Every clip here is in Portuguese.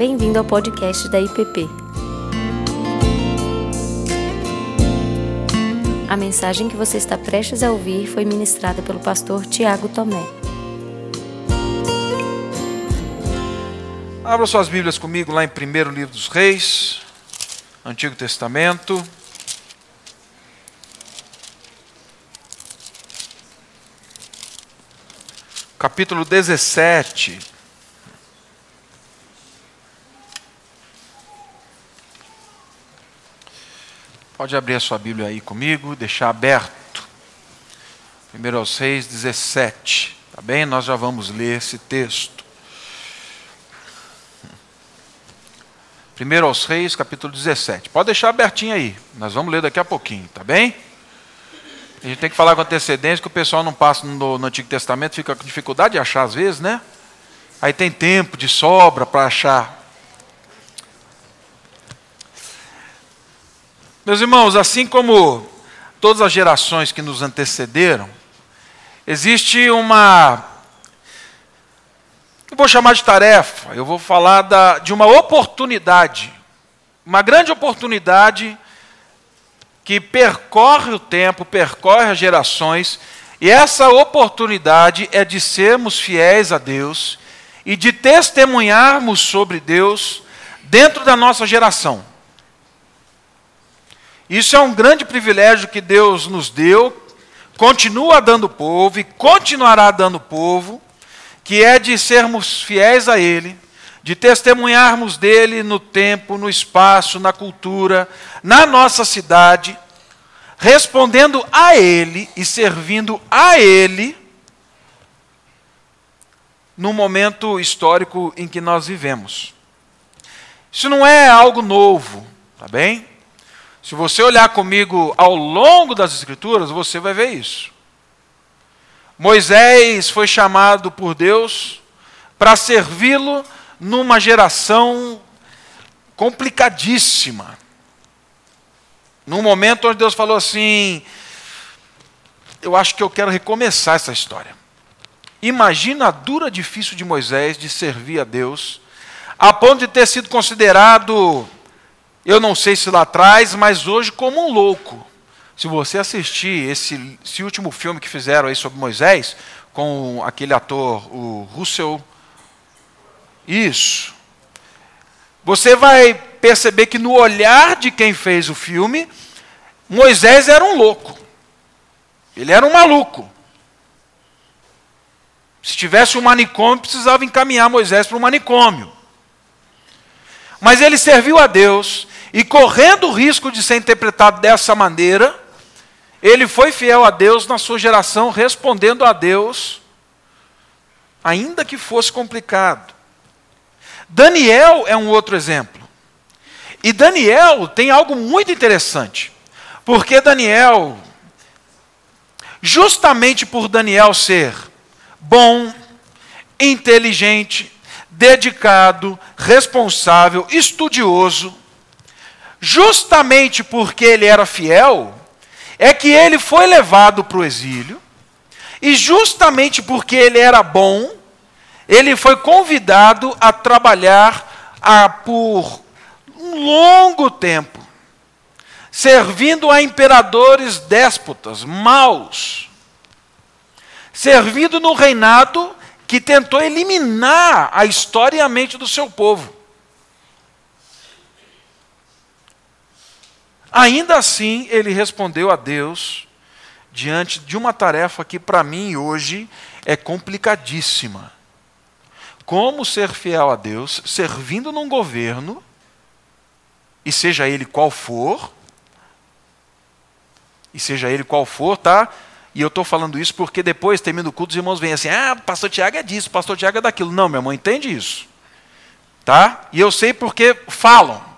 Bem-vindo ao podcast da IPP. A mensagem que você está prestes a ouvir foi ministrada pelo pastor Tiago Tomé. Abra suas Bíblias comigo lá em 1 Livro dos Reis, Antigo Testamento. Capítulo 17. Pode abrir a sua Bíblia aí comigo, deixar aberto. 1 aos 6, 17. Tá bem? Nós já vamos ler esse texto. 1 aos Reis, capítulo 17. Pode deixar abertinho aí. Nós vamos ler daqui a pouquinho, tá bem? A gente tem que falar com antecedência que o pessoal não passa no, no Antigo Testamento, fica com dificuldade de achar às vezes, né? Aí tem tempo de sobra para achar. Meus irmãos, assim como todas as gerações que nos antecederam, existe uma. Eu vou chamar de tarefa, eu vou falar da, de uma oportunidade, uma grande oportunidade que percorre o tempo, percorre as gerações, e essa oportunidade é de sermos fiéis a Deus e de testemunharmos sobre Deus dentro da nossa geração. Isso é um grande privilégio que Deus nos deu, continua dando povo e continuará dando povo, que é de sermos fiéis a Ele de testemunharmos dele no tempo, no espaço, na cultura, na nossa cidade, respondendo a ele e servindo a ele no momento histórico em que nós vivemos. Isso não é algo novo, tá bem? Se você olhar comigo ao longo das Escrituras, você vai ver isso. Moisés foi chamado por Deus para servi-lo numa geração complicadíssima. Num momento onde Deus falou assim: Eu acho que eu quero recomeçar essa história. Imagina a dura difícil de Moisés de servir a Deus, a ponto de ter sido considerado, eu não sei se lá atrás, mas hoje como um louco. Se você assistir esse, esse último filme que fizeram aí sobre Moisés, com aquele ator, o Russell isso. Você vai perceber que no olhar de quem fez o filme, Moisés era um louco. Ele era um maluco. Se tivesse um manicômio, precisava encaminhar Moisés para o manicômio. Mas ele serviu a Deus e, correndo o risco de ser interpretado dessa maneira, ele foi fiel a Deus na sua geração, respondendo a Deus, ainda que fosse complicado. Daniel é um outro exemplo. E Daniel tem algo muito interessante. Porque Daniel, justamente por Daniel ser bom, inteligente, dedicado, responsável, estudioso, justamente porque ele era fiel, é que ele foi levado para o exílio, e justamente porque ele era bom, ele foi convidado a trabalhar a, por um longo tempo, servindo a imperadores déspotas, maus, servindo no reinado que tentou eliminar a história e a mente do seu povo. Ainda assim, ele respondeu a Deus diante de uma tarefa que para mim hoje é complicadíssima como ser fiel a Deus, servindo num governo, e seja ele qual for, e seja ele qual for, tá? E eu estou falando isso porque depois, termina o culto, os irmãos vêm assim: ah, pastor Tiago é disso, pastor Tiago é daquilo. Não, meu irmão, entende isso. Tá? E eu sei porque falam.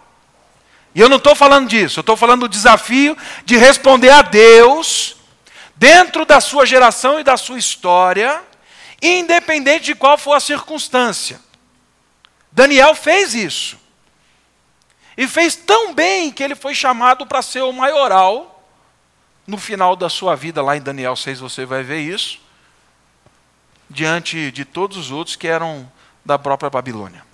E eu não estou falando disso, eu estou falando do desafio de responder a Deus, dentro da sua geração e da sua história, independente de qual for a circunstância. Daniel fez isso. E fez tão bem que ele foi chamado para ser o maioral. No final da sua vida, lá em Daniel 6, você vai ver isso. Diante de todos os outros que eram da própria Babilônia.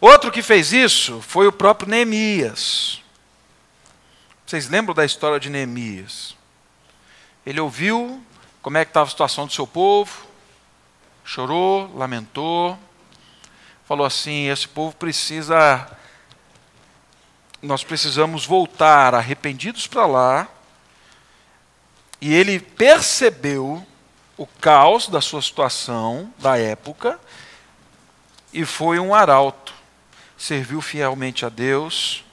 Outro que fez isso foi o próprio Neemias. Vocês lembram da história de Neemias? Ele ouviu como é que estava a situação do seu povo, chorou, lamentou, falou assim: esse povo precisa, nós precisamos voltar arrependidos para lá. E ele percebeu o caos da sua situação, da época, e foi um arauto. Serviu fielmente a Deus,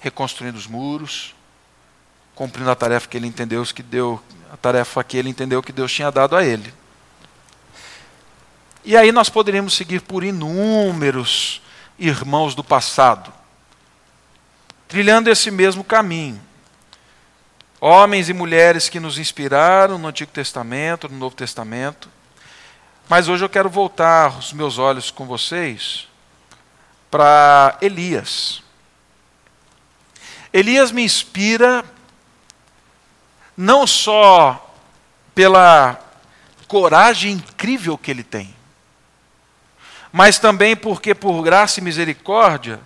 reconstruindo os muros, cumprindo a tarefa que ele entendeu que deu, a tarefa que ele entendeu que Deus tinha dado a ele. E aí nós poderíamos seguir por inúmeros irmãos do passado, trilhando esse mesmo caminho. Homens e mulheres que nos inspiraram no Antigo Testamento, no Novo Testamento. Mas hoje eu quero voltar os meus olhos com vocês para Elias. Elias me inspira não só pela coragem incrível que ele tem, mas também porque, por graça e misericórdia,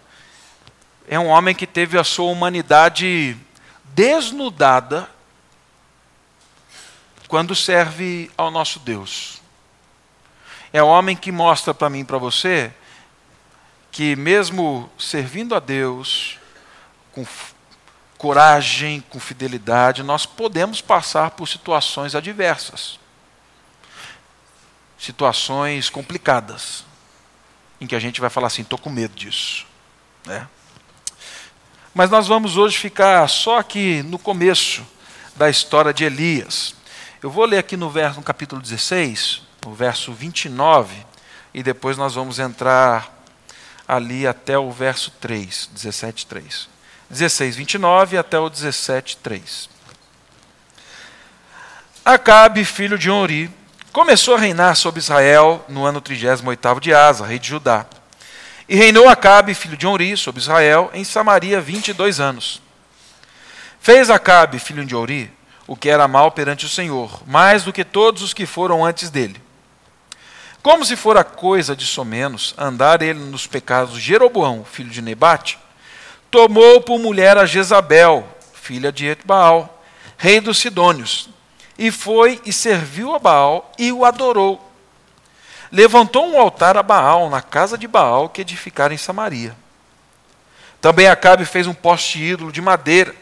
é um homem que teve a sua humanidade desnudada quando serve ao nosso Deus. É um homem que mostra para mim e para você que, mesmo servindo a Deus, com coragem, com fidelidade, nós podemos passar por situações adversas, situações complicadas, em que a gente vai falar assim: estou com medo disso. Né? Mas nós vamos hoje ficar só aqui no começo da história de Elias. Eu vou ler aqui no, verso, no capítulo 16, o verso 29, e depois nós vamos entrar ali até o verso 3, 17, 3. 16, 29 até o 17, 3. Acabe, filho de Onri, começou a reinar sobre Israel no ano 38 de Asa, rei de Judá. E reinou Acabe, filho de Onri, sobre Israel, em Samaria 22 anos. Fez Acabe, filho de Onri, o que era mal perante o Senhor, mais do que todos os que foram antes dele. Como se fora coisa de somenos andar ele nos pecados de Jeroboão, filho de Nebate, tomou por mulher a Jezabel, filha de Etbaal, rei dos Sidônios, e foi e serviu a Baal e o adorou. Levantou um altar a Baal na casa de Baal que edificaram em Samaria. Também Acabe fez um poste ídolo de madeira,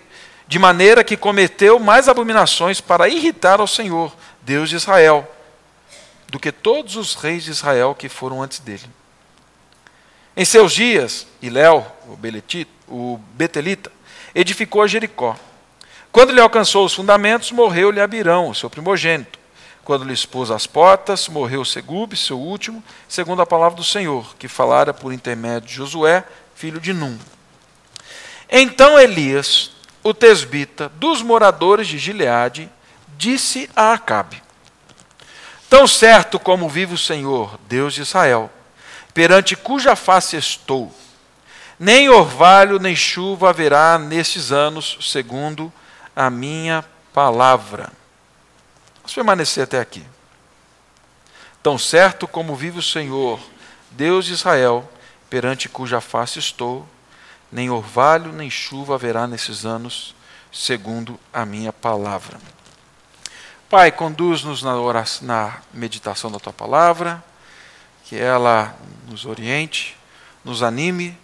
de maneira que cometeu mais abominações para irritar ao Senhor, Deus de Israel, do que todos os reis de Israel que foram antes dele. Em seus dias, Iléu, o, o Betelita, edificou Jericó. Quando ele alcançou os fundamentos, morreu-lhe Abirão, seu primogênito. Quando lhe expôs as portas, morreu Segube, seu último, segundo a palavra do Senhor, que falara por intermédio de Josué, filho de Num. Então Elias, o tesbita, dos moradores de Gileade, disse a Acabe: Tão certo como vive o Senhor, Deus de Israel, perante cuja face estou. Nem orvalho nem chuva haverá nesses anos, segundo a minha palavra. Vamos permanecer até aqui. Tão certo como vive o Senhor, Deus de Israel, perante cuja face estou, nem orvalho nem chuva haverá nesses anos, segundo a minha palavra. Pai, conduz-nos na, na meditação da tua palavra que ela nos oriente, nos anime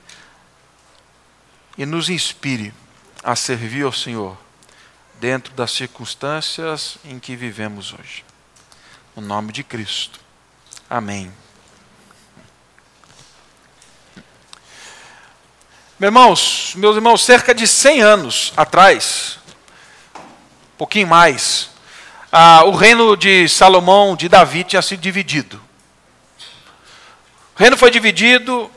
e nos inspire a servir ao Senhor dentro das circunstâncias em que vivemos hoje. No nome de Cristo. Amém. Meus irmãos, meus irmãos, cerca de 100 anos atrás, um pouquinho mais, ah, o reino de Salomão, de Davi, tinha sido dividido. O reino foi dividido,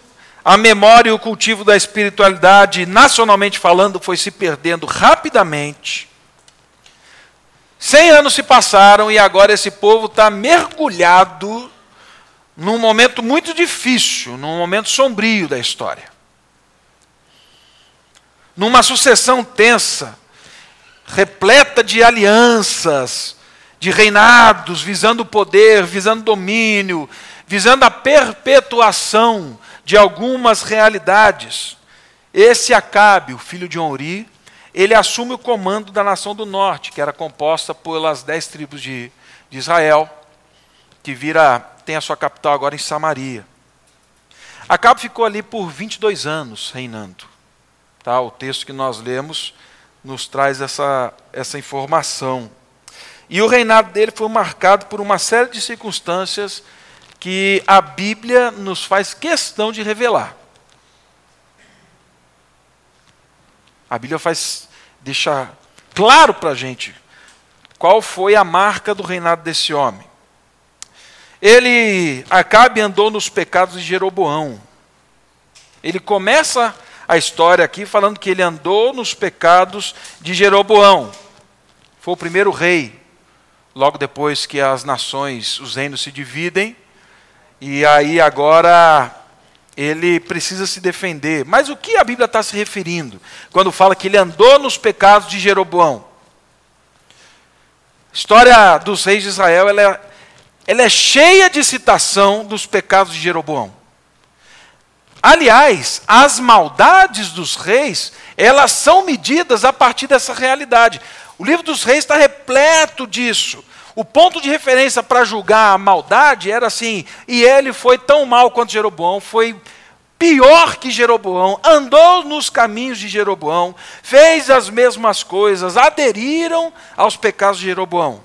a memória e o cultivo da espiritualidade, nacionalmente falando, foi se perdendo rapidamente. Cem anos se passaram e agora esse povo está mergulhado num momento muito difícil, num momento sombrio da história. Numa sucessão tensa, repleta de alianças, de reinados, visando poder, visando domínio, visando a perpetuação de algumas realidades. Esse Acabe, o filho de Onri, ele assume o comando da nação do norte, que era composta pelas dez tribos de, de Israel, que vira, tem a sua capital agora em Samaria. Acabe ficou ali por 22 anos reinando. Tá? O texto que nós lemos nos traz essa, essa informação. E o reinado dele foi marcado por uma série de circunstâncias que a Bíblia nos faz questão de revelar. A Bíblia faz deixar claro para a gente qual foi a marca do reinado desse homem. Ele, Acabe andou nos pecados de Jeroboão. Ele começa a história aqui falando que ele andou nos pecados de Jeroboão. Foi o primeiro rei. Logo depois que as nações, os reinos se dividem, e aí agora ele precisa se defender. Mas o que a Bíblia está se referindo quando fala que ele andou nos pecados de Jeroboão? A história dos reis de Israel ela é, ela é cheia de citação dos pecados de Jeroboão. Aliás, as maldades dos reis, elas são medidas a partir dessa realidade. O livro dos reis está repleto disso. O ponto de referência para julgar a maldade era assim, e ele foi tão mal quanto Jeroboão, foi pior que Jeroboão, andou nos caminhos de Jeroboão, fez as mesmas coisas, aderiram aos pecados de Jeroboão.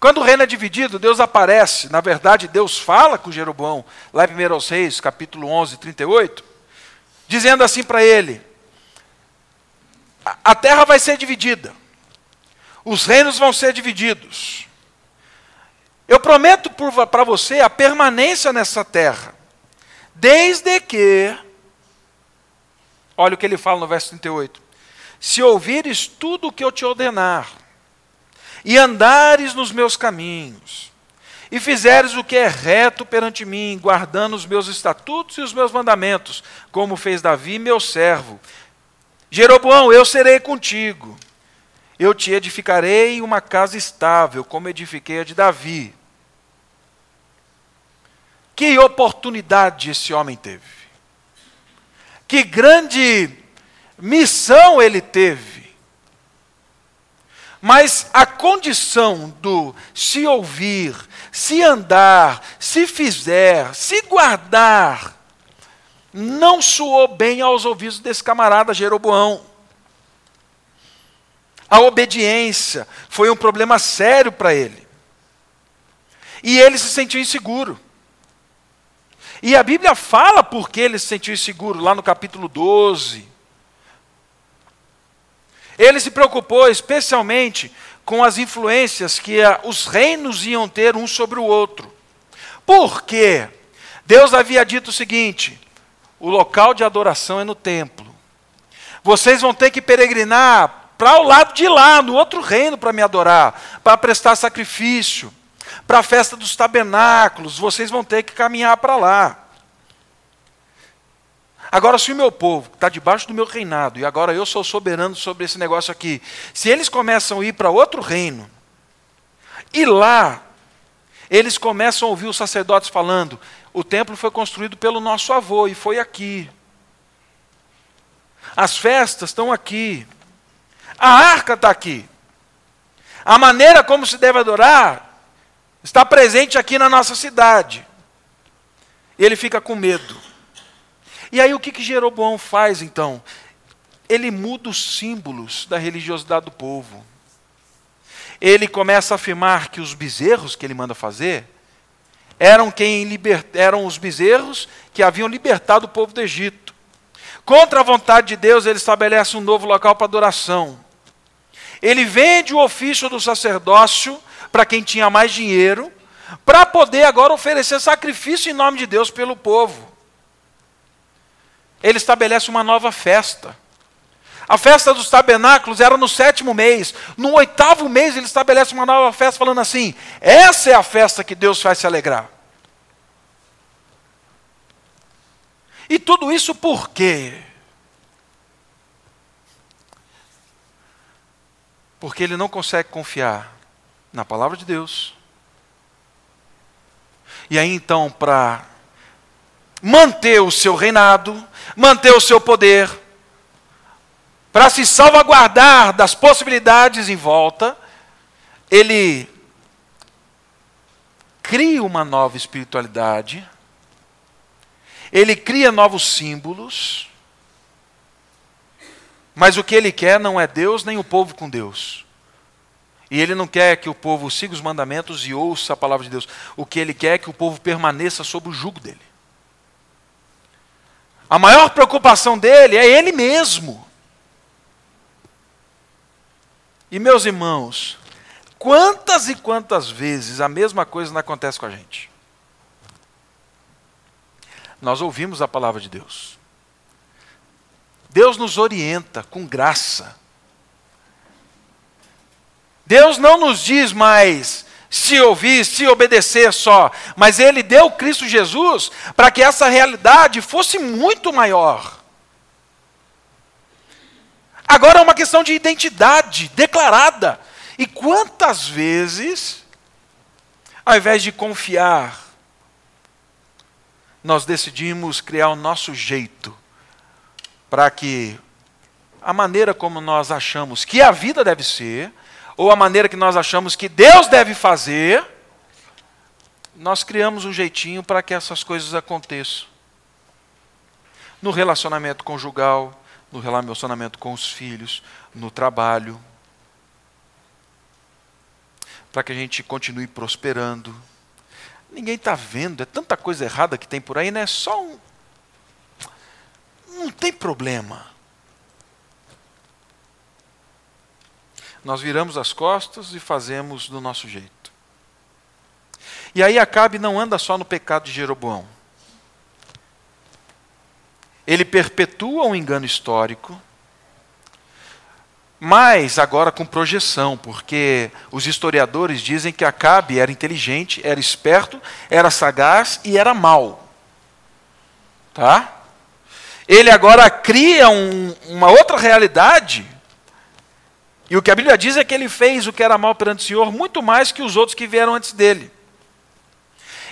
Quando o reino é dividido, Deus aparece, na verdade, Deus fala com Jeroboão, lá em 1 Reis, capítulo 11, 38, dizendo assim para ele: a terra vai ser dividida. Os reinos vão ser divididos. Eu prometo para você a permanência nessa terra, desde que, olha o que ele fala no verso 38, se ouvires tudo o que eu te ordenar, e andares nos meus caminhos, e fizeres o que é reto perante mim, guardando os meus estatutos e os meus mandamentos, como fez Davi, meu servo. Jeroboão, eu serei contigo eu te edificarei uma casa estável, como edifiquei a de Davi. Que oportunidade esse homem teve. Que grande missão ele teve. Mas a condição do se ouvir, se andar, se fizer, se guardar, não soou bem aos ouvidos desse camarada Jeroboão. A obediência foi um problema sério para ele. E ele se sentiu inseguro. E a Bíblia fala por que ele se sentiu inseguro, lá no capítulo 12. Ele se preocupou especialmente com as influências que os reinos iam ter um sobre o outro. Por quê? Deus havia dito o seguinte: o local de adoração é no templo. Vocês vão ter que peregrinar para o lado de lá, no outro reino, para me adorar, para prestar sacrifício, para a festa dos tabernáculos, vocês vão ter que caminhar para lá. Agora, se o meu povo está debaixo do meu reinado, e agora eu sou soberano sobre esse negócio aqui, se eles começam a ir para outro reino, e lá eles começam a ouvir os sacerdotes falando: o templo foi construído pelo nosso avô e foi aqui. As festas estão aqui. A arca está aqui. A maneira como se deve adorar está presente aqui na nossa cidade. Ele fica com medo. E aí o que, que Jeroboão faz então? Ele muda os símbolos da religiosidade do povo. Ele começa a afirmar que os bezerros que ele manda fazer eram quem liber... eram os bezerros que haviam libertado o povo do Egito. Contra a vontade de Deus, ele estabelece um novo local para adoração. Ele vende o ofício do sacerdócio para quem tinha mais dinheiro, para poder agora oferecer sacrifício em nome de Deus pelo povo. Ele estabelece uma nova festa. A festa dos tabernáculos era no sétimo mês. No oitavo mês, ele estabelece uma nova festa, falando assim: essa é a festa que Deus faz se alegrar. E tudo isso por quê? Porque ele não consegue confiar Na palavra de Deus. E aí então, para manter o seu reinado, manter o seu poder, para se salvaguardar das possibilidades em volta, ele cria uma nova espiritualidade, ele cria novos símbolos, mas o que ele quer não é Deus nem o povo com Deus. E ele não quer que o povo siga os mandamentos e ouça a palavra de Deus. O que ele quer é que o povo permaneça sob o jugo dele. A maior preocupação dele é ele mesmo. E meus irmãos, quantas e quantas vezes a mesma coisa não acontece com a gente? Nós ouvimos a palavra de Deus. Deus nos orienta com graça. Deus não nos diz mais se ouvir, se obedecer só, mas Ele deu Cristo Jesus para que essa realidade fosse muito maior. Agora é uma questão de identidade declarada. E quantas vezes, ao invés de confiar, nós decidimos criar o nosso jeito para que a maneira como nós achamos que a vida deve ser, ou a maneira que nós achamos que Deus deve fazer, nós criamos um jeitinho para que essas coisas aconteçam. No relacionamento conjugal, no relacionamento com os filhos, no trabalho, para que a gente continue prosperando. Ninguém está vendo, é tanta coisa errada que tem por aí, não é só um. Não tem problema. Nós viramos as costas e fazemos do nosso jeito. E aí Acabe não anda só no pecado de Jeroboão. Ele perpetua um engano histórico, mas agora com projeção, porque os historiadores dizem que Acabe era inteligente, era esperto, era sagaz e era mau. Tá? Ele agora cria um, uma outra realidade e o que a Bíblia diz é que ele fez o que era mal perante o Senhor muito mais que os outros que vieram antes dele.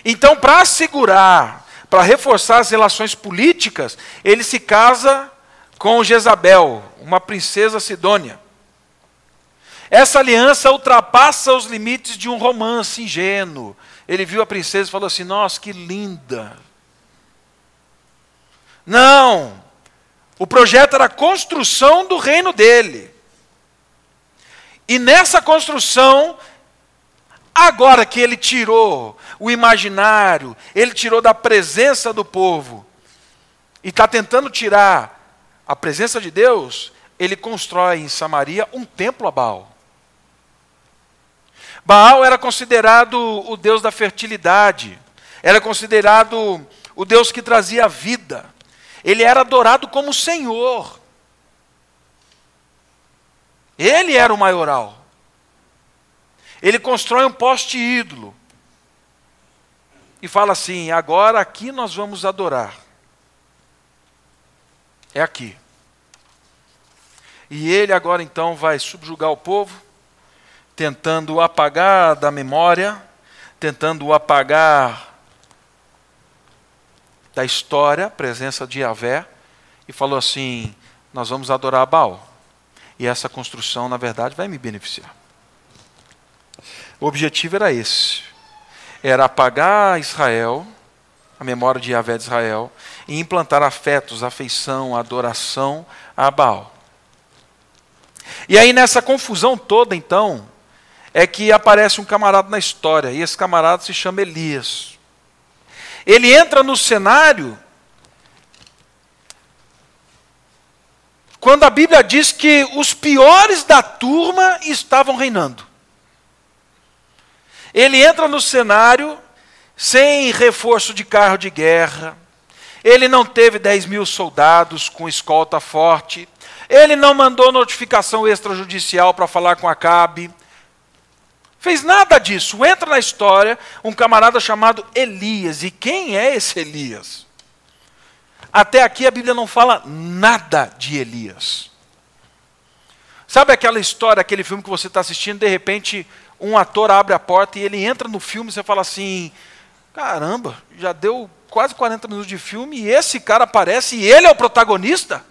Então, para assegurar, para reforçar as relações políticas, ele se casa com Jezabel, uma princesa sidônia. Essa aliança ultrapassa os limites de um romance ingênuo. Ele viu a princesa e falou assim: Nossa, que linda. Não! O projeto era a construção do reino dele. E nessa construção, agora que ele tirou o imaginário, ele tirou da presença do povo, e está tentando tirar a presença de Deus, ele constrói em Samaria um templo a Baal. Baal era considerado o deus da fertilidade, era considerado o deus que trazia vida. Ele era adorado como Senhor. Ele era o maioral. Ele constrói um poste ídolo. E fala assim: agora aqui nós vamos adorar. É aqui. E ele agora então vai subjugar o povo, tentando apagar da memória, tentando apagar da história a presença de Yahvé, e falou assim: nós vamos adorar Baal. E essa construção, na verdade, vai me beneficiar. O objetivo era esse: era apagar Israel, a memória de Yahvé de Israel, e implantar afetos, afeição, adoração a Baal. E aí, nessa confusão toda, então, é que aparece um camarada na história, e esse camarada se chama Elias. Ele entra no cenário quando a Bíblia diz que os piores da turma estavam reinando. Ele entra no cenário sem reforço de carro de guerra, ele não teve 10 mil soldados com escolta forte, ele não mandou notificação extrajudicial para falar com Acabe, fez nada disso. Entra na história um camarada chamado Elias. E quem é esse Elias? Até aqui a Bíblia não fala nada de Elias. Sabe aquela história, aquele filme que você está assistindo, de repente um ator abre a porta e ele entra no filme e você fala assim: caramba, já deu quase 40 minutos de filme e esse cara aparece e ele é o protagonista?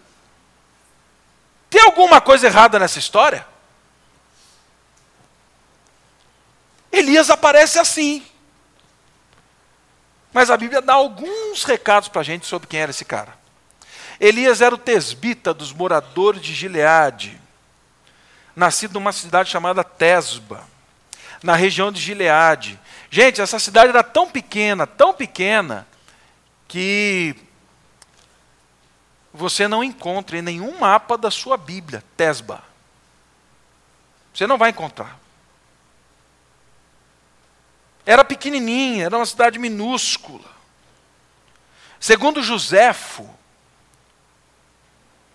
Tem alguma coisa errada nessa história? Elias aparece assim. Mas a Bíblia dá alguns recados para a gente sobre quem era esse cara. Elias era o tesbita dos moradores de Gileade, nascido numa cidade chamada Tesba, na região de Gileade. Gente, essa cidade era tão pequena, tão pequena, que você não encontra em nenhum mapa da sua Bíblia Tesba. Você não vai encontrar. Era pequenininha, era uma cidade minúscula. Segundo Joséfo,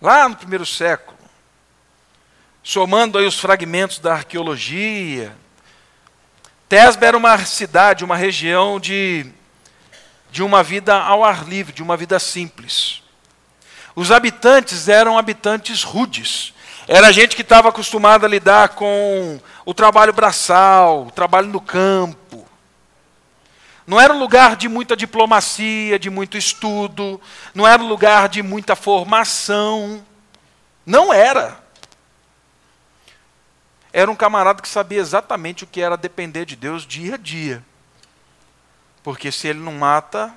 lá no primeiro século, somando aí os fragmentos da arqueologia, Tesba era uma cidade, uma região de, de uma vida ao ar livre, de uma vida simples. Os habitantes eram habitantes rudes. Era gente que estava acostumada a lidar com o trabalho braçal, o trabalho no campo. Não era um lugar de muita diplomacia, de muito estudo, não era um lugar de muita formação. Não era. Era um camarada que sabia exatamente o que era depender de Deus dia a dia. Porque se ele não mata,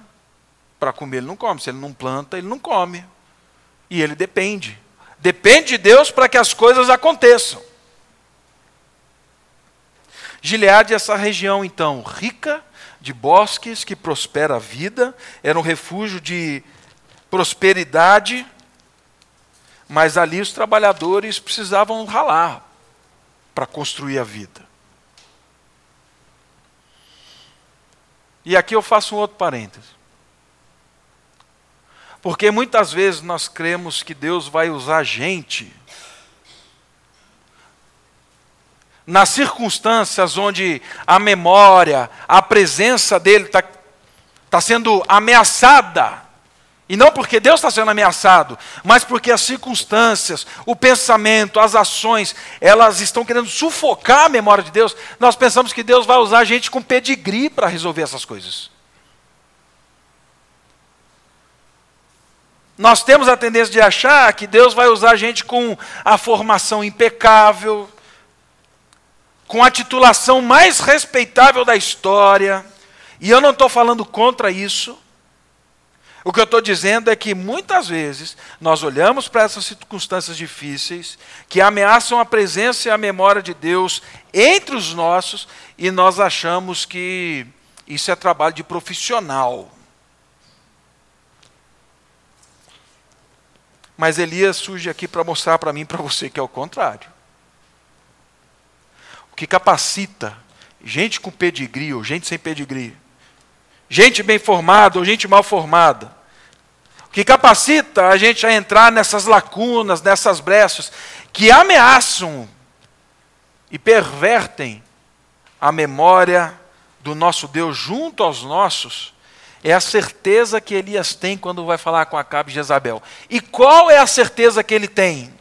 para comer ele não come, se ele não planta, ele não come. E ele depende. Depende de Deus para que as coisas aconteçam. Gileade é essa região, então, rica de bosques, que prospera a vida, era um refúgio de prosperidade, mas ali os trabalhadores precisavam ralar para construir a vida. E aqui eu faço um outro parêntese. Porque muitas vezes nós cremos que Deus vai usar gente nas circunstâncias onde a memória, a presença dele está tá sendo ameaçada. E não porque Deus está sendo ameaçado, mas porque as circunstâncias, o pensamento, as ações, elas estão querendo sufocar a memória de Deus. Nós pensamos que Deus vai usar a gente com pedigree para resolver essas coisas. Nós temos a tendência de achar que Deus vai usar a gente com a formação impecável, com a titulação mais respeitável da história, e eu não estou falando contra isso. O que eu estou dizendo é que muitas vezes nós olhamos para essas circunstâncias difíceis, que ameaçam a presença e a memória de Deus entre os nossos, e nós achamos que isso é trabalho de profissional. Mas Elias surge aqui para mostrar para mim e para você que é o contrário. O que capacita gente com pedigree ou gente sem pedigree, gente bem formada ou gente mal formada, o que capacita a gente a entrar nessas lacunas, nessas brechas que ameaçam e pervertem a memória do nosso Deus junto aos nossos, é a certeza que Elias tem quando vai falar com Acabe e Jezabel. E qual é a certeza que ele tem?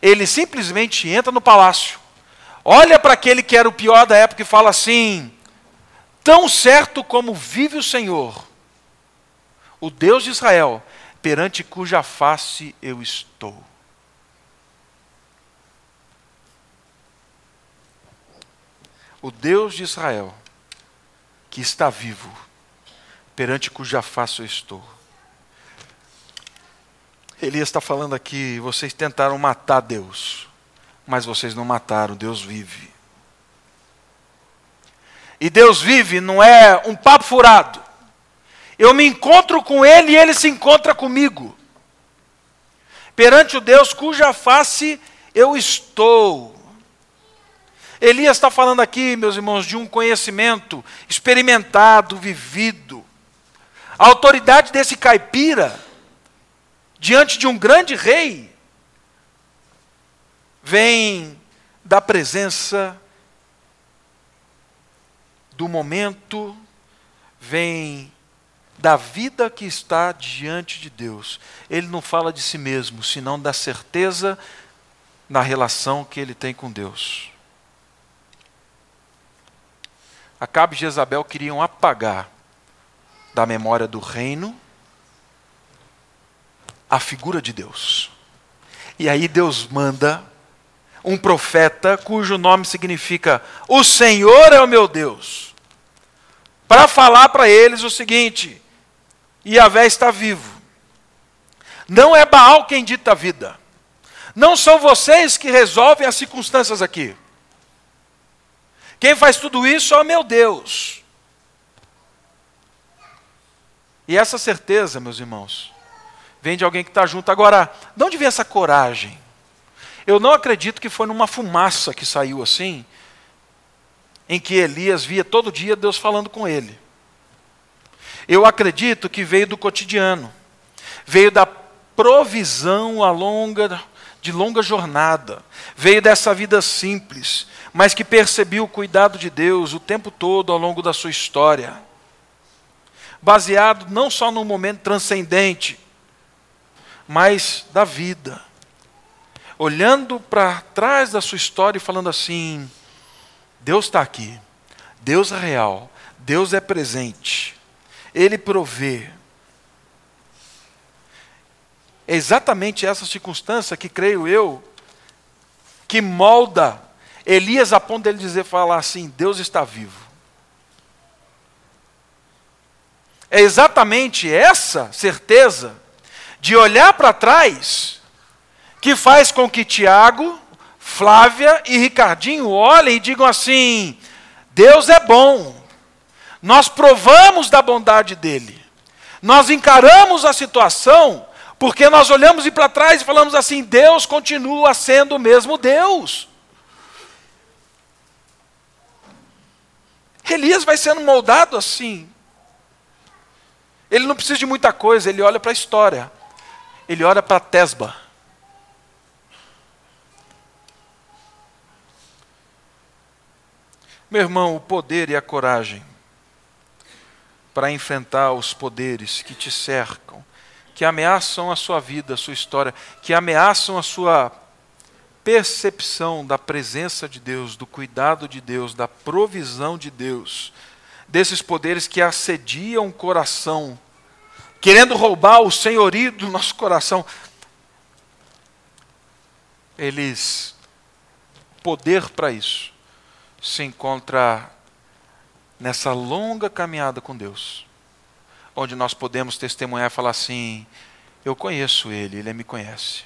Ele simplesmente entra no palácio, olha para aquele que era o pior da época e fala assim: Tão certo como vive o Senhor, o Deus de Israel, perante cuja face eu estou. O Deus de Israel, que está vivo, perante cuja face eu estou. Elias está falando aqui: vocês tentaram matar Deus, mas vocês não mataram, Deus vive. E Deus vive não é um papo furado. Eu me encontro com Ele e Ele se encontra comigo. Perante o Deus cuja face eu estou. Elias está falando aqui, meus irmãos, de um conhecimento experimentado, vivido. A autoridade desse caipira, diante de um grande rei, vem da presença do momento, vem da vida que está diante de Deus. Ele não fala de si mesmo, senão da certeza na relação que ele tem com Deus. Acabe e Jezabel queriam apagar da memória do reino a figura de Deus. E aí Deus manda um profeta cujo nome significa O Senhor é o meu Deus, para falar para eles o seguinte: Yahvé está vivo. Não é Baal quem dita a vida. Não são vocês que resolvem as circunstâncias aqui. Quem faz tudo isso é o meu Deus. E essa certeza, meus irmãos, vem de alguém que está junto. Agora, de onde vem essa coragem? Eu não acredito que foi numa fumaça que saiu assim, em que Elias via todo dia Deus falando com ele. Eu acredito que veio do cotidiano, veio da provisão a longa, de longa jornada, veio dessa vida simples, mas que percebeu o cuidado de Deus o tempo todo ao longo da sua história, baseado não só num momento transcendente, mas da vida. Olhando para trás da sua história e falando assim: Deus está aqui, Deus é real, Deus é presente, Ele provê. É exatamente essa circunstância que creio eu que molda Elias a ponto dele dizer, falar assim: Deus está vivo. É exatamente essa certeza de olhar para trás, que faz com que Tiago, Flávia e Ricardinho olhem e digam assim: Deus é bom, nós provamos da bondade dele, nós encaramos a situação, porque nós olhamos para trás e falamos assim: Deus continua sendo o mesmo Deus. Elias vai sendo moldado assim. Ele não precisa de muita coisa, ele olha para a história ele olha para Tesba. Meu irmão, o poder e a coragem para enfrentar os poderes que te cercam, que ameaçam a sua vida, a sua história, que ameaçam a sua percepção da presença de Deus, do cuidado de Deus, da provisão de Deus, desses poderes que assediam o coração querendo roubar o senhorio do nosso coração. Eles, poder para isso, se encontra nessa longa caminhada com Deus, onde nós podemos testemunhar e falar assim: eu conheço Ele, Ele me conhece.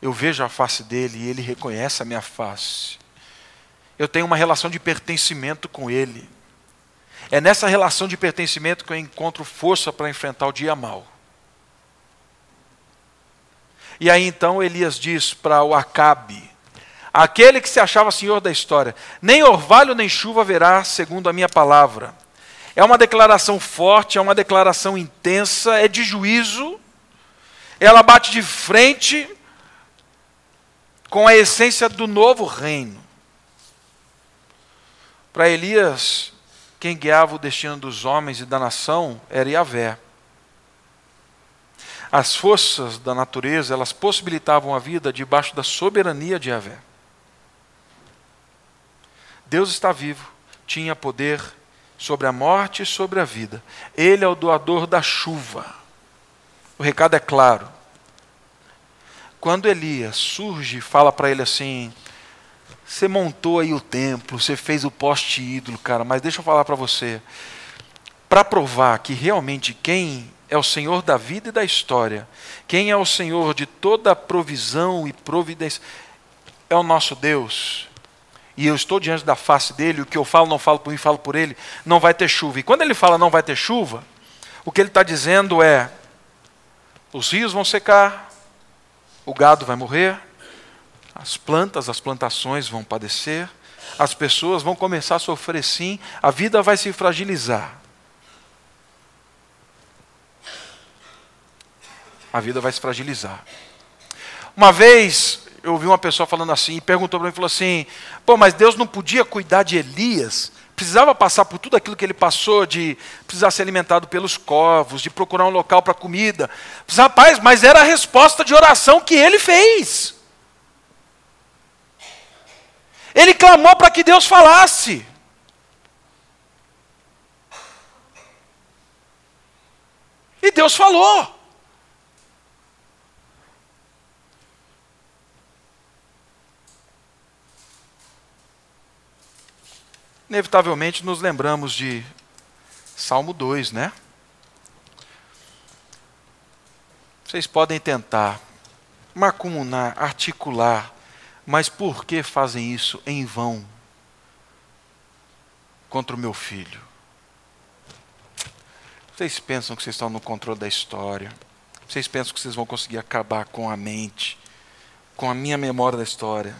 Eu vejo a face dele e Ele reconhece a minha face. Eu tenho uma relação de pertencimento com Ele. É nessa relação de pertencimento que eu encontro força para enfrentar o dia mal. E aí então Elias diz para o Acabe, aquele que se achava senhor da história: nem orvalho nem chuva haverá, segundo a minha palavra. É uma declaração forte, é uma declaração intensa, é de juízo, ela bate de frente com a essência do novo reino. Para Elias, quem guiava o destino dos homens e da nação era Yahvé. As forças da natureza, elas possibilitavam a vida debaixo da soberania de Yahvé. Deus está vivo, tinha poder sobre a morte e sobre a vida. Ele é o doador da chuva. O recado é claro. Quando Elias surge fala para ele assim: você montou aí o templo, você fez o poste ídolo, cara, mas deixa eu falar para você. Para provar que realmente quem é o Senhor da vida e da história, quem é o Senhor de toda a provisão e providência, é o nosso Deus. E eu estou diante da face dele, o que eu falo, não falo por mim, falo por ele, não vai ter chuva. E quando ele fala não vai ter chuva, o que ele está dizendo é: os rios vão secar, o gado vai morrer, as plantas, as plantações vão padecer, as pessoas vão começar a sofrer sim, a vida vai se fragilizar. A vida vai se fragilizar. Uma vez eu ouvi uma pessoa falando assim, perguntou para mim, falou assim, pô, mas Deus não podia cuidar de Elias? Precisava passar por tudo aquilo que ele passou, de precisar ser alimentado pelos corvos, de procurar um local para comida. Rapaz, mas era a resposta de oração que ele fez. Ele clamou para que Deus falasse. E Deus falou. Inevitavelmente nos lembramos de Salmo 2, né? Vocês podem tentar macumunar, articular, mas por que fazem isso em vão contra o meu filho? Vocês pensam que vocês estão no controle da história? Vocês pensam que vocês vão conseguir acabar com a mente, com a minha memória da história?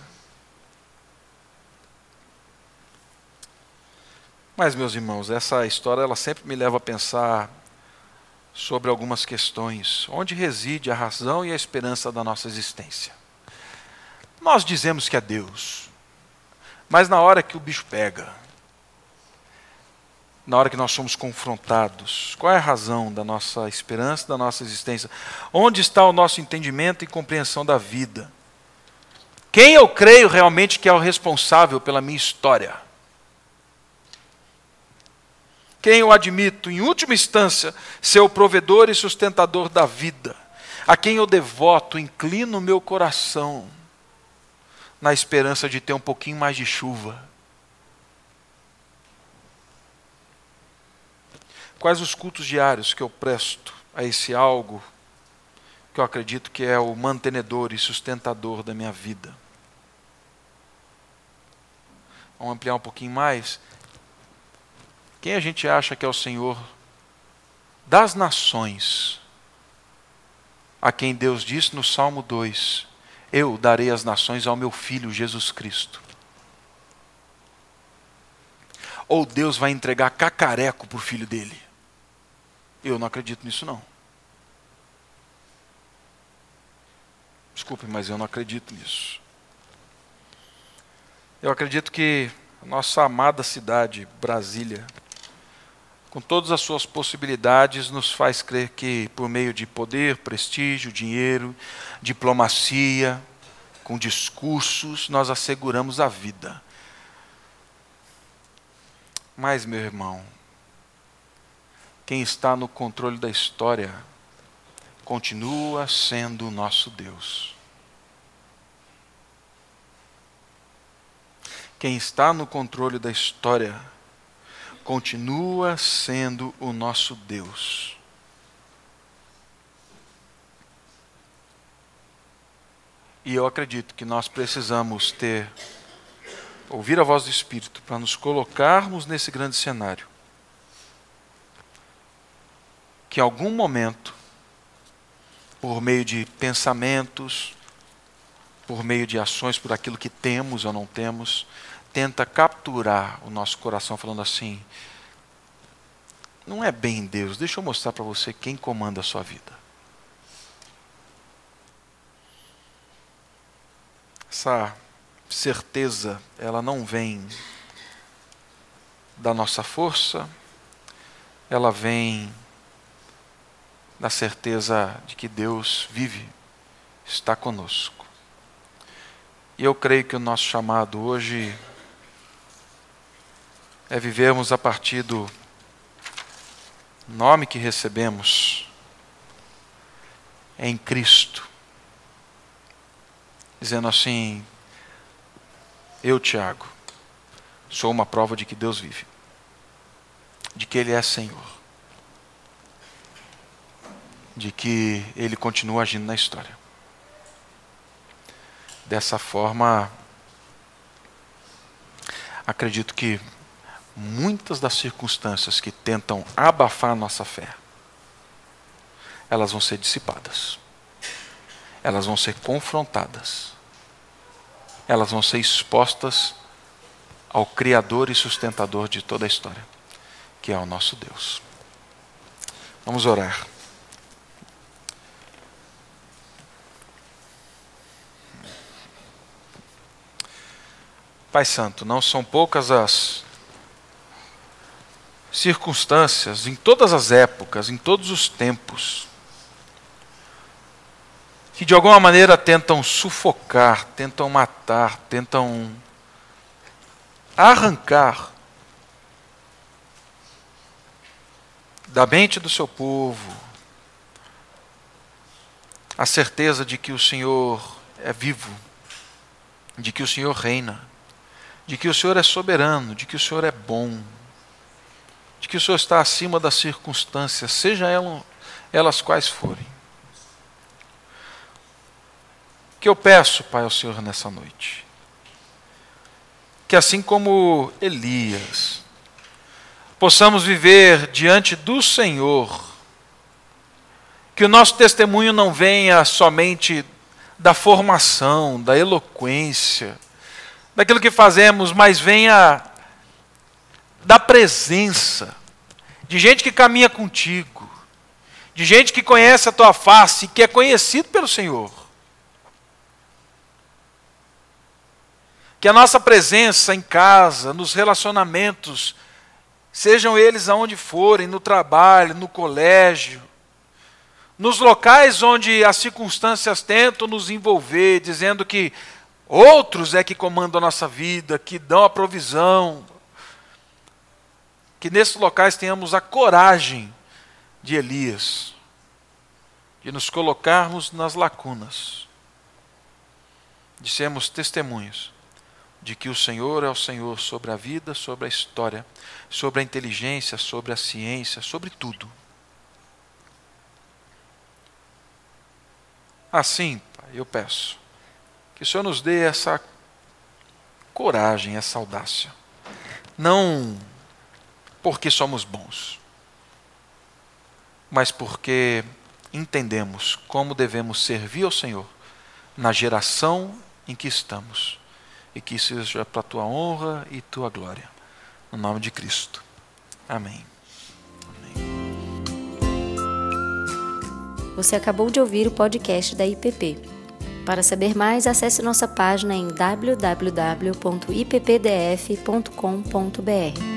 Mas, meus irmãos, essa história ela sempre me leva a pensar sobre algumas questões. Onde reside a razão e a esperança da nossa existência? Nós dizemos que é Deus, mas na hora que o bicho pega, na hora que nós somos confrontados, qual é a razão da nossa esperança, da nossa existência? Onde está o nosso entendimento e compreensão da vida? Quem eu creio realmente que é o responsável pela minha história? Quem eu admito, em última instância, ser o provedor e sustentador da vida, a quem eu devoto, inclino o meu coração, na esperança de ter um pouquinho mais de chuva. Quais os cultos diários que eu presto a esse algo que eu acredito que é o mantenedor e sustentador da minha vida? Vamos ampliar um pouquinho mais? Quem a gente acha que é o Senhor das nações? A quem Deus disse no Salmo 2: Eu darei as nações ao meu filho Jesus Cristo. Ou Deus vai entregar cacareco para o filho dele? Eu não acredito nisso, não. Desculpe, mas eu não acredito nisso. Eu acredito que nossa amada cidade, Brasília, com todas as suas possibilidades, nos faz crer que, por meio de poder, prestígio, dinheiro, diplomacia, com discursos, nós asseguramos a vida. Mas, meu irmão, quem está no controle da história continua sendo o nosso Deus. Quem está no controle da história continua sendo o nosso Deus. E eu acredito que nós precisamos ter, ouvir a voz do Espírito para nos colocarmos nesse grande cenário. Que em algum momento, por meio de pensamentos, por meio de ações, por aquilo que temos ou não temos, tenta capturar o nosso coração falando assim: não é bem Deus, deixa eu mostrar para você quem comanda a sua vida. Essa certeza, ela não vem da nossa força, ela vem da certeza de que Deus vive, está conosco. E eu creio que o nosso chamado hoje é vivermos a partir do nome que recebemos em Cristo, dizendo assim: Eu, Tiago, sou uma prova de que Deus vive, de que Ele é Senhor, de que Ele continua agindo na história. Dessa forma, acredito que muitas das circunstâncias que tentam abafar nossa fé, elas vão ser dissipadas. Elas vão ser confrontadas. Elas vão ser expostas ao Criador e sustentador de toda a história, que é o nosso Deus. Vamos orar. Pai Santo, não são poucas as circunstâncias, em todas as épocas, em todos os tempos, que de alguma maneira tentam sufocar, tentam matar, tentam arrancar da mente do seu povo, a certeza de que o Senhor é vivo, de que o Senhor reina, de que o Senhor é soberano, de que o Senhor é bom, de que o Senhor está acima das circunstâncias, seja elas, quais forem. Que eu peço, Pai, ao Senhor nessa noite, que assim como Elias, possamos viver diante do Senhor que o nosso testemunho não venha somente da formação, da eloquência, daquilo que fazemos, mas venha da presença, de gente que caminha contigo, de gente que conhece a tua face, que é conhecido pelo Senhor. Que a nossa presença em casa, nos relacionamentos, sejam eles aonde forem, no trabalho, no colégio, nos locais onde as circunstâncias tentam nos envolver, dizendo que outros é que comandam a nossa vida, que dão a provisão, que nesses locais tenhamos a coragem de Elias, de nos colocarmos nas lacunas, de sermos testemunhas de que o Senhor é o Senhor sobre a vida, sobre a história, sobre a inteligência, sobre a ciência, sobre tudo. Assim, Pai, eu peço que o Senhor nos dê essa coragem, essa audácia. Não porque somos bons, mas porque entendemos como devemos servir ao Senhor na geração em que estamos. E que isso seja para a tua honra e tua glória. No nome de Cristo. Amém. Você acabou de ouvir o podcast da IPP. Para saber mais, acesse nossa página em www.ippdf.com.br.